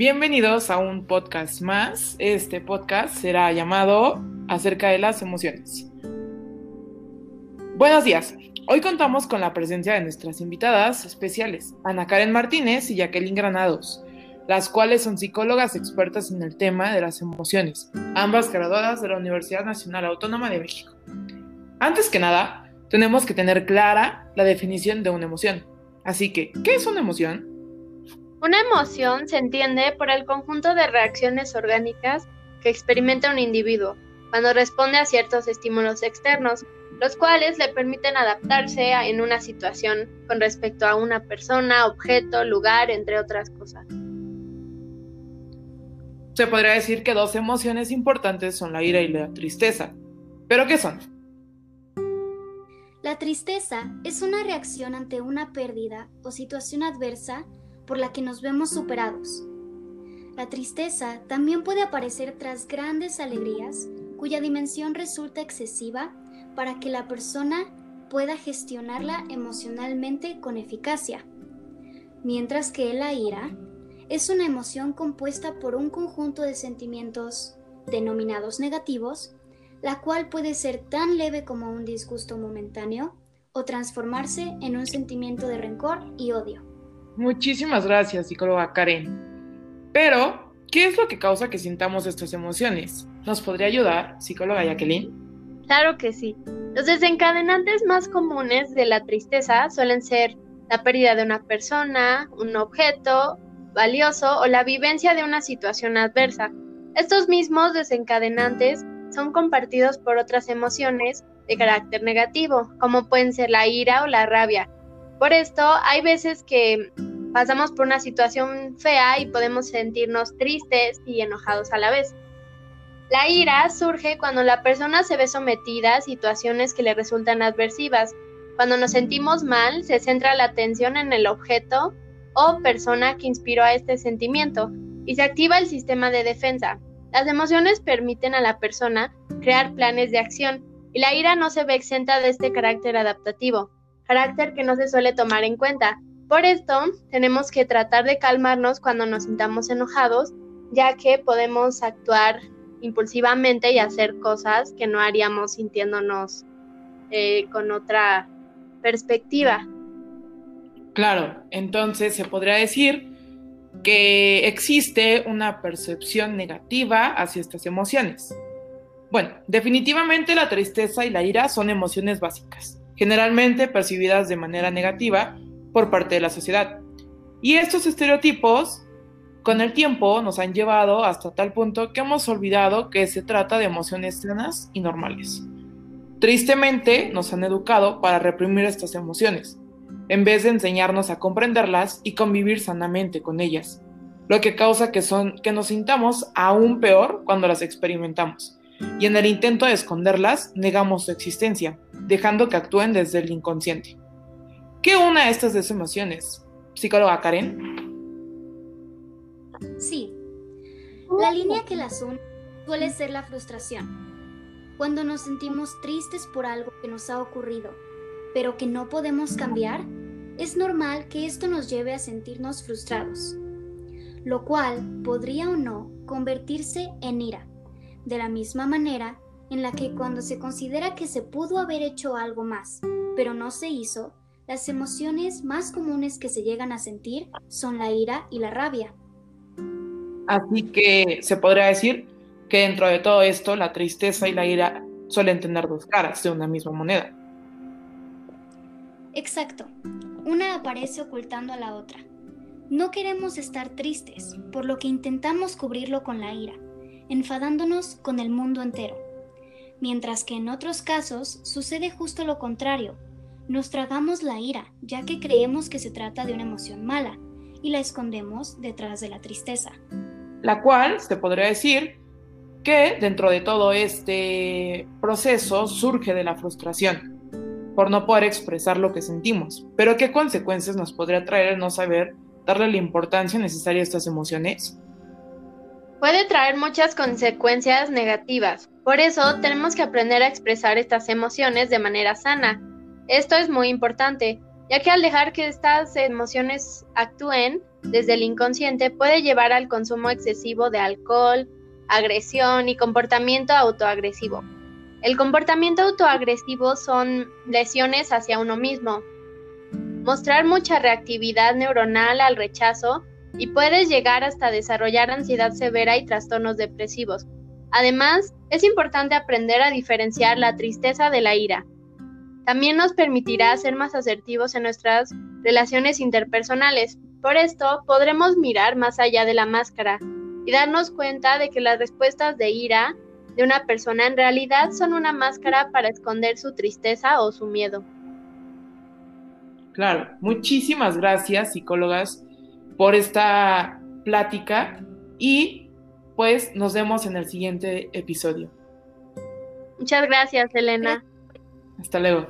Bienvenidos a un podcast más. Este podcast será llamado acerca de las emociones. Buenos días. Hoy contamos con la presencia de nuestras invitadas especiales, Ana Karen Martínez y Jacqueline Granados, las cuales son psicólogas expertas en el tema de las emociones, ambas graduadas de la Universidad Nacional Autónoma de México. Antes que nada, tenemos que tener clara la definición de una emoción. Así que, ¿qué es una emoción? Una emoción se entiende por el conjunto de reacciones orgánicas que experimenta un individuo cuando responde a ciertos estímulos externos, los cuales le permiten adaptarse en una situación con respecto a una persona, objeto, lugar, entre otras cosas. Se podría decir que dos emociones importantes son la ira y la tristeza. ¿Pero qué son? La tristeza es una reacción ante una pérdida o situación adversa por la que nos vemos superados. La tristeza también puede aparecer tras grandes alegrías cuya dimensión resulta excesiva para que la persona pueda gestionarla emocionalmente con eficacia, mientras que la ira es una emoción compuesta por un conjunto de sentimientos denominados negativos, la cual puede ser tan leve como un disgusto momentáneo o transformarse en un sentimiento de rencor y odio. Muchísimas gracias, psicóloga Karen. Pero, ¿qué es lo que causa que sintamos estas emociones? ¿Nos podría ayudar, psicóloga Jacqueline? Claro que sí. Los desencadenantes más comunes de la tristeza suelen ser la pérdida de una persona, un objeto valioso o la vivencia de una situación adversa. Estos mismos desencadenantes son compartidos por otras emociones de carácter negativo, como pueden ser la ira o la rabia. Por esto, hay veces que pasamos por una situación fea y podemos sentirnos tristes y enojados a la vez. La ira surge cuando la persona se ve sometida a situaciones que le resultan adversivas. Cuando nos sentimos mal, se centra la atención en el objeto o persona que inspiró a este sentimiento y se activa el sistema de defensa. Las emociones permiten a la persona crear planes de acción y la ira no se ve exenta de este carácter adaptativo, carácter que no se suele tomar en cuenta. Por esto, tenemos que tratar de calmarnos cuando nos sintamos enojados, ya que podemos actuar impulsivamente y hacer cosas que no haríamos sintiéndonos eh, con otra perspectiva. Claro, entonces se podría decir que existe una percepción negativa hacia estas emociones. Bueno, definitivamente la tristeza y la ira son emociones básicas, generalmente percibidas de manera negativa por parte de la sociedad. Y estos estereotipos con el tiempo nos han llevado hasta tal punto que hemos olvidado que se trata de emociones sanas y normales. Tristemente nos han educado para reprimir estas emociones, en vez de enseñarnos a comprenderlas y convivir sanamente con ellas, lo que causa que, son, que nos sintamos aún peor cuando las experimentamos, y en el intento de esconderlas negamos su existencia, dejando que actúen desde el inconsciente. ¿Qué una de estas dos emociones? Psicóloga Karen. Sí, la línea que las une suele ser la frustración. Cuando nos sentimos tristes por algo que nos ha ocurrido, pero que no podemos cambiar, es normal que esto nos lleve a sentirnos frustrados, lo cual podría o no convertirse en ira, de la misma manera en la que cuando se considera que se pudo haber hecho algo más, pero no se hizo, las emociones más comunes que se llegan a sentir son la ira y la rabia. Así que se podría decir que dentro de todo esto la tristeza y la ira suelen tener dos caras de una misma moneda. Exacto, una aparece ocultando a la otra. No queremos estar tristes, por lo que intentamos cubrirlo con la ira, enfadándonos con el mundo entero. Mientras que en otros casos sucede justo lo contrario, nos tragamos la ira, ya que creemos que se trata de una emoción mala, y la escondemos detrás de la tristeza. La cual se podría decir que dentro de todo este proceso surge de la frustración por no poder expresar lo que sentimos. Pero ¿qué consecuencias nos podría traer el no saber darle la importancia necesaria a estas emociones? Puede traer muchas consecuencias negativas. Por eso tenemos que aprender a expresar estas emociones de manera sana, esto es muy importante, ya que al dejar que estas emociones actúen desde el inconsciente puede llevar al consumo excesivo de alcohol, agresión y comportamiento autoagresivo. El comportamiento autoagresivo son lesiones hacia uno mismo, mostrar mucha reactividad neuronal al rechazo y puedes llegar hasta desarrollar ansiedad severa y trastornos depresivos. Además, es importante aprender a diferenciar la tristeza de la ira. También nos permitirá ser más asertivos en nuestras relaciones interpersonales. Por esto, podremos mirar más allá de la máscara y darnos cuenta de que las respuestas de ira de una persona en realidad son una máscara para esconder su tristeza o su miedo. Claro, muchísimas gracias, psicólogas, por esta plática y pues nos vemos en el siguiente episodio. Muchas gracias, Elena. Hasta luego.